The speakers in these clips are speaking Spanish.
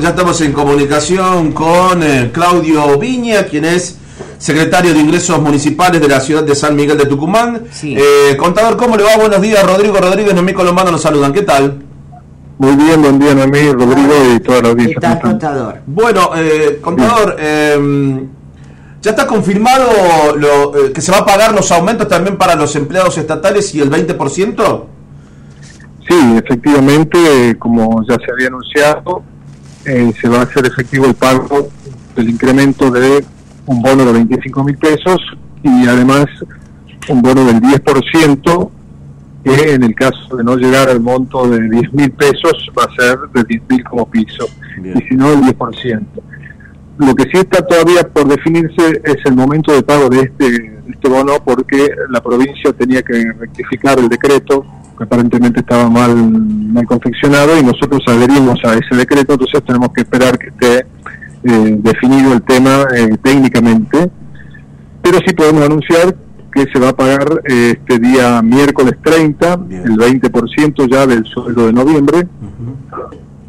porque ya estamos en comunicación con eh, Claudio Viña, quien es secretario de Ingresos Municipales de la ciudad de San Miguel de Tucumán. Eh, contador, ¿cómo le va? Buenos días, Rodrigo Rodríguez, Noemí Colombano nos saludan. ¿Qué tal? Muy bien, buen día, Noemí, Rodrigo y toda la audiencia. ¿Qué tal, contador? Bueno, eh, contador, em, ¿ya está confirmado lo, que se va a pagar los aumentos también para los empleados estatales y el 20%? Sí, efectivamente, como ya se había anunciado, eh, se va a hacer efectivo el pago del incremento de un bono de 25 mil pesos y además un bono del 10%, que en el caso de no llegar al monto de 10 mil pesos va a ser de 10 mil como piso, y si no el 10%. Lo que sí está todavía por definirse es el momento de pago de este, de este bono porque la provincia tenía que rectificar el decreto aparentemente estaba mal, mal confeccionado y nosotros adherimos a ese decreto, entonces tenemos que esperar que esté eh, definido el tema eh, técnicamente, pero sí podemos anunciar que se va a pagar eh, este día miércoles 30, el 20% ya del sueldo de noviembre,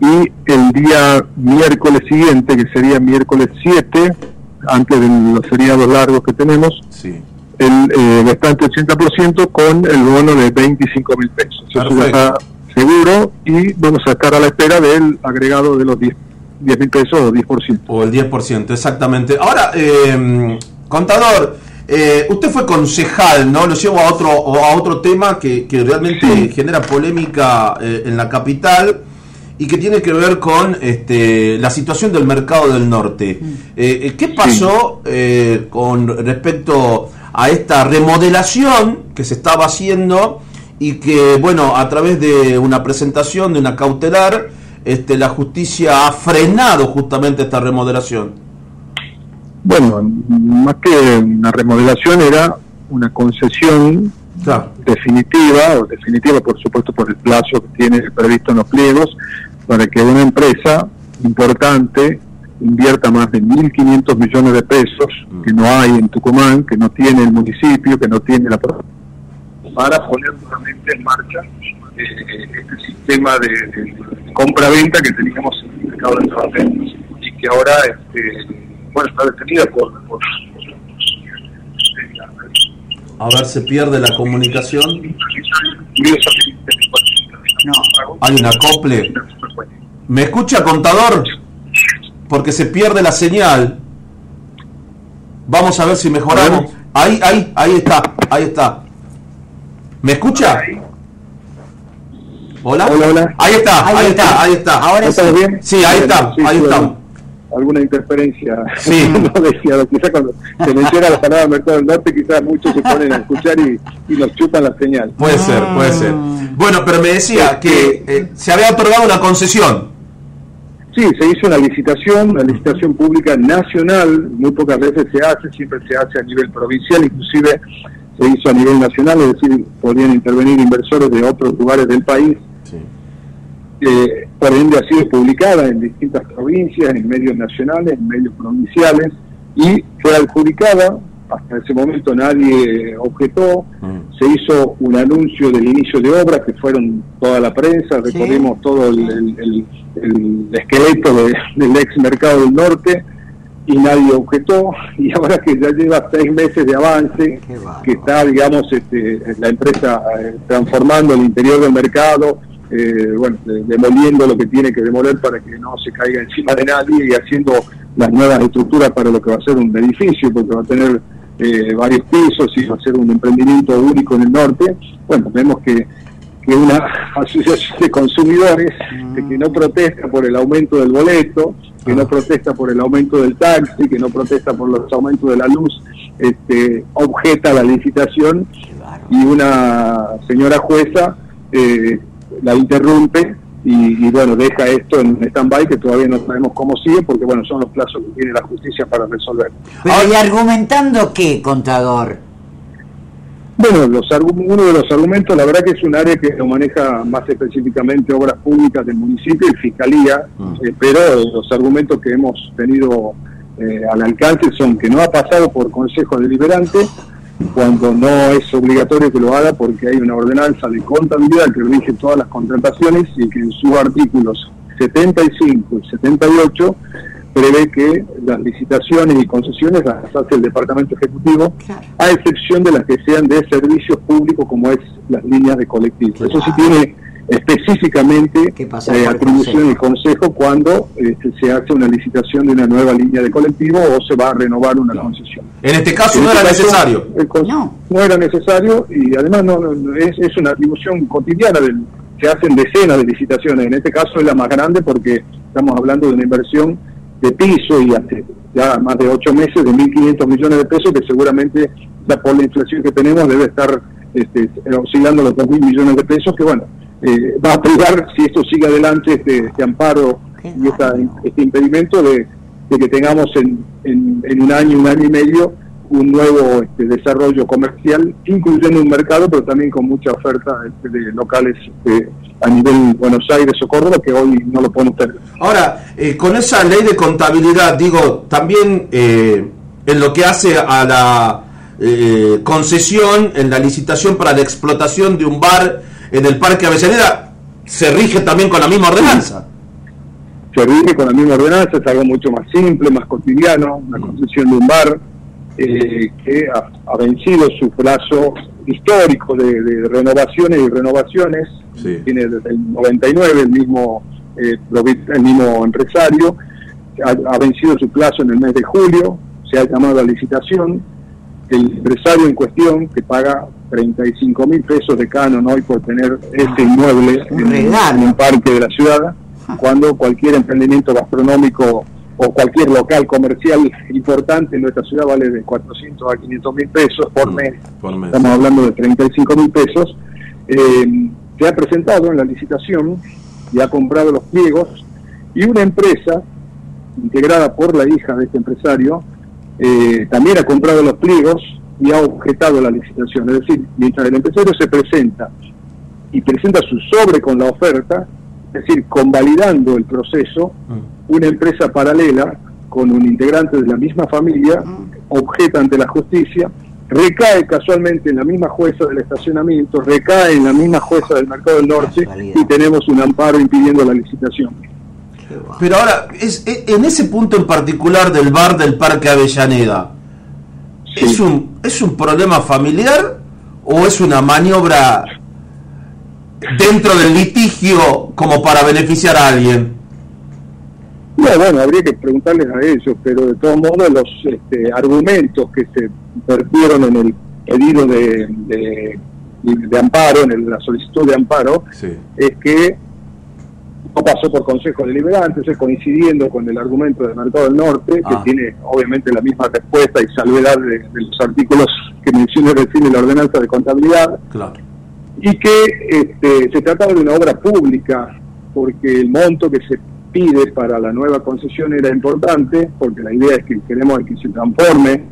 y el día miércoles siguiente, que sería miércoles 7, antes de los feriados largos que tenemos, sí el eh, restante 80% con el bono de 25 mil pesos. Eso ya está seguro y vamos a estar a la espera del agregado de los 10 mil pesos o 10%. O el 10%, exactamente. Ahora, eh, contador, eh, usted fue concejal, ¿no? Lo llevo a otro, a otro tema que, que realmente genera polémica eh, en la capital y que tiene que ver con este, la situación del mercado del norte. Mm. Eh, ¿Qué pasó con respecto a esta remodelación que se estaba haciendo y que, bueno, a través de una presentación, de una cautelar, este, la justicia ha frenado justamente esta remodelación. Bueno, más que una remodelación era una concesión definitiva, o definitiva por supuesto por el plazo que tiene previsto en los pliegos, para que una empresa importante invierta más de 1.500 millones de pesos mm. que no hay en Tucumán, que no tiene el municipio, que no tiene la para poner nuevamente en marcha eh, este sistema de, compra-venta que teníamos en el mercado de trabajo y que ahora este, bueno, está detenida por, A ver, se pierde la comunicación. No. Hay un acople. ¿Me escucha, contador? Porque se pierde la señal. Vamos a ver si mejoramos. Ahí, ahí, ahí está, ahí está. ¿Me escucha? ¿Hola? Hola, Ahí está, ahí, está, ahí está. ¿Ahora está bien? Sí, ahí está, ahí está. Alguna interferencia. Sí. no decía, quizás cuando se menciona la palabra Mercado del Norte, quizás muchos se ponen a escuchar y, y nos chupan la señal. Puede ser, puede ser. Bueno, pero me decía que eh, se había otorgado una concesión. Sí, se hizo una licitación, una licitación pública nacional, muy pocas veces se hace, siempre se hace a nivel provincial, inclusive se hizo a nivel nacional, es decir, podrían intervenir inversores de otros lugares del país. Eh, por ende ha sido publicada en distintas provincias, en medios nacionales, en medios provinciales, y fue adjudicada hasta ese momento nadie objetó, mm. se hizo un anuncio del inicio de obras que fueron toda la prensa, recorrimos todo el, esqueleto del ex mercado del norte y nadie objetó. Y ahora que ya lleva seis meses de avance, que está digamos este, la empresa eh, transformando el interior del mercado, eh, bueno, demoliendo lo que tiene que demoler para que no se caiga encima de nadie y haciendo las nuevas estructuras para lo que va a ser un edificio, porque va a tener eh, varios pisos y va a ser un emprendimiento único en el norte, bueno, vemos que, que una asociación de consumidores que no protesta por el aumento del boleto, que no protesta por el aumento del taxi, que no protesta por los aumentos de la luz, este, objeta la licitación. Y una señora jueza eh, la interrumpe y, bueno, deja esto en stand-by que todavía no sabemos cómo sigue porque bueno, son los plazos que tiene la justicia para resolver. Pero ¿y argumentando qué, contador? Bueno, los, uno de los argumentos, la verdad que es un área que lo maneja más específicamente obras públicas del municipio y fiscalía, mm. eh, pero los argumentos que hemos tenido eh, al alcance son que no ha pasado por consejo deliberante, cuando no es obligatorio que lo haga porque hay una ordenanza de contabilidad que rige todas las contrataciones y que en sus artículos 75 y 78 prevé que las licitaciones y concesiones las hace el Departamento Ejecutivo, Claro. a excepción de las que sean de servicios públicos como es las líneas de colectivos. Eso sí tiene específicamente Que pasar eh, atribución del Consejo cuando este, se hace una licitación de una nueva línea de colectivo o se va a renovar una concesión. En este caso En no este era caso, necesario. No. no era necesario y además no, no- no- es, es una atribución cotidiana. Del, se hacen decenas de licitaciones. En este caso es la más grande porque estamos hablando de una inversión de piso y hace ya más de ocho meses de 1.500 millones de pesos que seguramente ya por la inflación que tenemos debe estar este, oscilando los 2.000 millones de pesos que bueno, eh, va a privar si esto sigue adelante este, este amparo y esta- este impedimento de, de que tengamos en, en, en un año, un año y medio, un nuevo este, desarrollo comercial, incluyendo un mercado, pero también con mucha oferta este, de locales este, a nivel Buenos Aires o Córdoba, que hoy no lo podemos tener. Ahora, eh, con esa ley de contabilidad, digo, también eh, en lo que hace a la eh, concesión, en la licitación para la explotación de un bar en el Parque Avellaneda, se rige también con la misma ordenanza. se rige con la misma ordenanza, es algo mucho más simple, más cotidiano, una concesión de un bar eh, que ha, ha vencido su plazo histórico de, de renovaciones y renovaciones, Sí. tiene desde el 99 el mismo, eh, el mismo empresario, ha, ha vencido su plazo en el mes de julio, se ha llamado a licitación, el empresario en cuestión que paga 35 mil pesos de canon hoy por tener ese inmueble en, un parque de la ciudad, cuando cualquier emprendimiento gastronómico o cualquier local comercial importante en nuestra ciudad vale de 400 a 500 mil pesos por Mm, mes. por mes. Estamos hablando de 35 mil pesos. Eh, se ha presentado en la licitación y ha comprado los pliegos y una empresa integrada por la hija de este empresario eh, también ha comprado los pliegos y ha objetado la licitación. Es decir, mientras el empresario se presenta y presenta su sobre con la oferta, es decir, convalidando el proceso, Mm. una empresa paralela con un integrante de la misma familia objeta ante la justicia, recae casualmente en la misma jueza del estacionamiento, recae en la misma jueza del Mercado del Norte y tenemos un amparo impidiendo la licitación. Pero ahora, es, es- en ese punto en particular del bar del Parque Avellaneda, Sí. ¿es, un, ¿es un problema familiar o es una maniobra dentro del litigio como para beneficiar a alguien? No, bueno, habría que preguntarles a ellos, pero de todos modos los este, argumentos que se vertieron en el pedido de, de, de amparo, en el- la solicitud de amparo, Sí. es que no pasó por Consejo Deliberante, coincidiendo con el argumento del Mercado del Norte, Ah. que tiene obviamente la misma respuesta y salvedad de, de los artículos que mencioné recién la ordenanza de contabilidad, Claro. y que este, se trataba de una obra pública, porque el monto que se pide para la nueva concesión era importante, porque la idea es que queremos que se transforme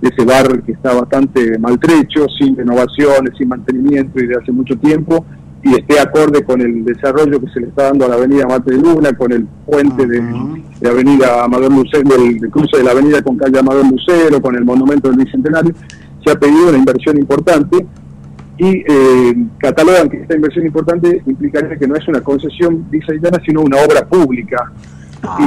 ese bar que está bastante maltrecho, sin renovaciones, sin mantenimiento y de hace mucho tiempo, y esté acorde con el desarrollo que se le está dando a la avenida Mate de Luna, con el puente de, de avenida Amador Lucero, del, del cruce de la avenida con calle Amador Lucero, con el monumento del Bicentenario, se ha pedido una inversión importante y eh, catalogan que esta inversión importante implicaría que no es una concesión visayana, sino una obra pública. Ah.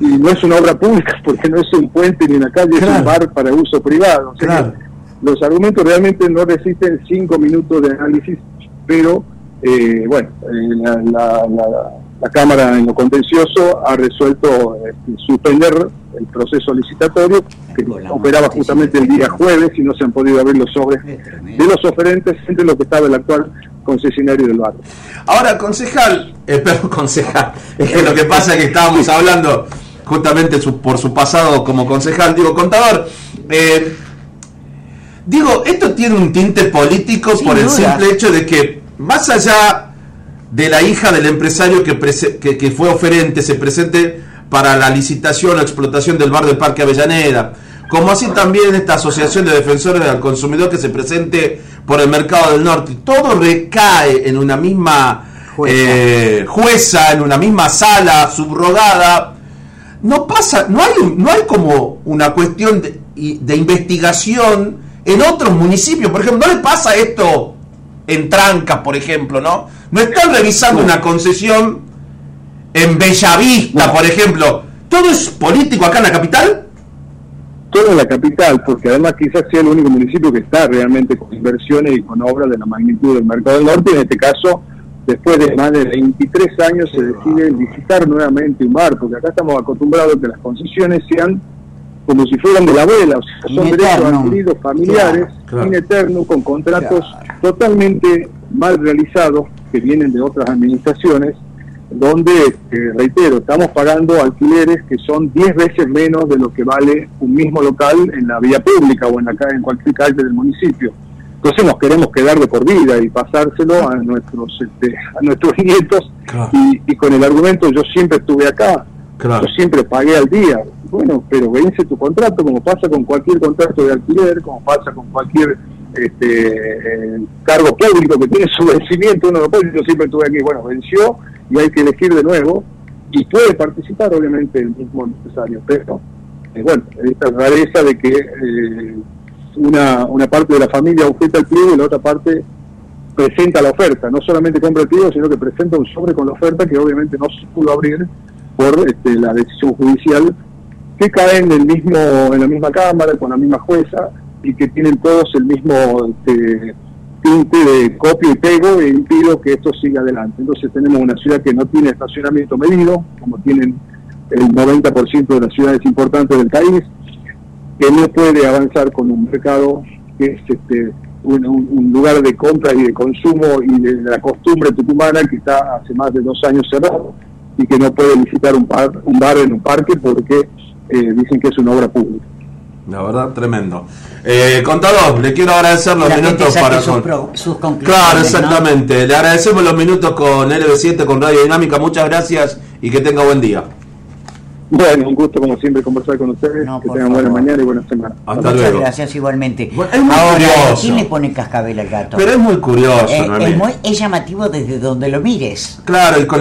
Y, y no es una obra pública porque no es un puente ni una calle, es un bar para uso privado. O sea Claro. los argumentos realmente no resisten cinco minutos de análisis, pero eh, bueno, eh, la, la- la- la Cámara en lo contencioso ha resuelto este, suspender el proceso licitatorio que operaba justamente el día jueves y no se han podido abrir los sobres de los oferentes entre lo que estaba el actual concesionario del barrio. Ahora, concejal, eh, perdón, concejal, es que lo que pasa es que estábamos hablando justamente su- por su pasado como concejal, digo, contador, eh, digo, esto tiene un tinte político Sin por el duda. simple hecho de que, más allá de la hija del empresario que, prese- que, que fue oferente, se presente para la licitación o explotación del bar del Parque Avellaneda, como así también esta Asociación de Defensores del Consumidor que se presente por el Mercado del Norte, todo recae en una misma Jueza. eh, jueza, en una misma sala subrogada. No pasa, no hay, no hay como una cuestión de, de investigación en otros municipios. Por ejemplo, ¿no le pasa esto en Trancas, por ejemplo, no? No están revisando una concesión en Bellavista, por ejemplo. ¿Todo es político acá en la capital? Todo en la capital, porque además quizás sea el único municipio que está realmente con inversiones y con obras de la magnitud del Mercado del Norte. En este caso, después de más de 23 años, se decide licitar nuevamente un bar, porque acá estamos acostumbrados a que las concesiones sean como si fueran de la abuela, o sea, son derechos adquiridos familiares, Claro, claro. in eterno, con contratos Claro. totalmente mal realizados que vienen de otras administraciones, donde, eh, reitero, estamos pagando alquileres que son 10 veces menos de lo que vale un mismo local en la vía pública o en, la, en cualquier calle del municipio. Entonces nos queremos quedar de por vida y pasárselo a nuestros este, a nuestros nietos y, y con el argumento yo siempre estuve acá, Claro. yo siempre pagué al día. Bueno, pero vence tu contrato como pasa con cualquier contrato de alquiler, como pasa con cualquier este, eh, cargo público que tiene su vencimiento, uno lo puede, yo siempre estuve aquí, bueno, venció y hay que elegir de nuevo y puede participar obviamente el mismo empresario, pero eh, bueno, esta rareza de que eh, una, una parte de la familia objeta el pliego y la otra parte presenta la oferta, no solamente compra el pliego, sino que presenta un sobre con la oferta que obviamente no se pudo abrir por este, la decisión judicial que cae en el mismo en la misma cámara con la misma jueza y que tienen todos el mismo este, tinte de copio y pego e impido que esto siga adelante. Entonces tenemos una ciudad que no tiene estacionamiento medido, como tienen el 90% de las ciudades importantes del país, que no puede avanzar con un mercado que es este, un, lugar de compra y de consumo y de la costumbre tucumana que está hace más de dos años cerrado y que no puede licitar un, par- un bar en un parque porque eh, dicen que es una obra pública. La verdad, tremendo. Eh, contador, le quiero agradecer los La minutos para... sus, con- pro- sus conclusiones. Claro, ¿no? exactamente. Le agradecemos los minutos con LB7, con Radio Dinámica. Muchas gracias y que tenga buen día. Bueno, un gusto como siempre conversar con ustedes, No, que tengan buena mañana y buena semana. Hasta Muchas luego. gracias igualmente. Bueno, es muy Ahora, curioso. ¿quién le pone cascabel al gato? Pero es muy curioso, Eh, es, muy, es llamativo desde donde lo mires. Claro, y con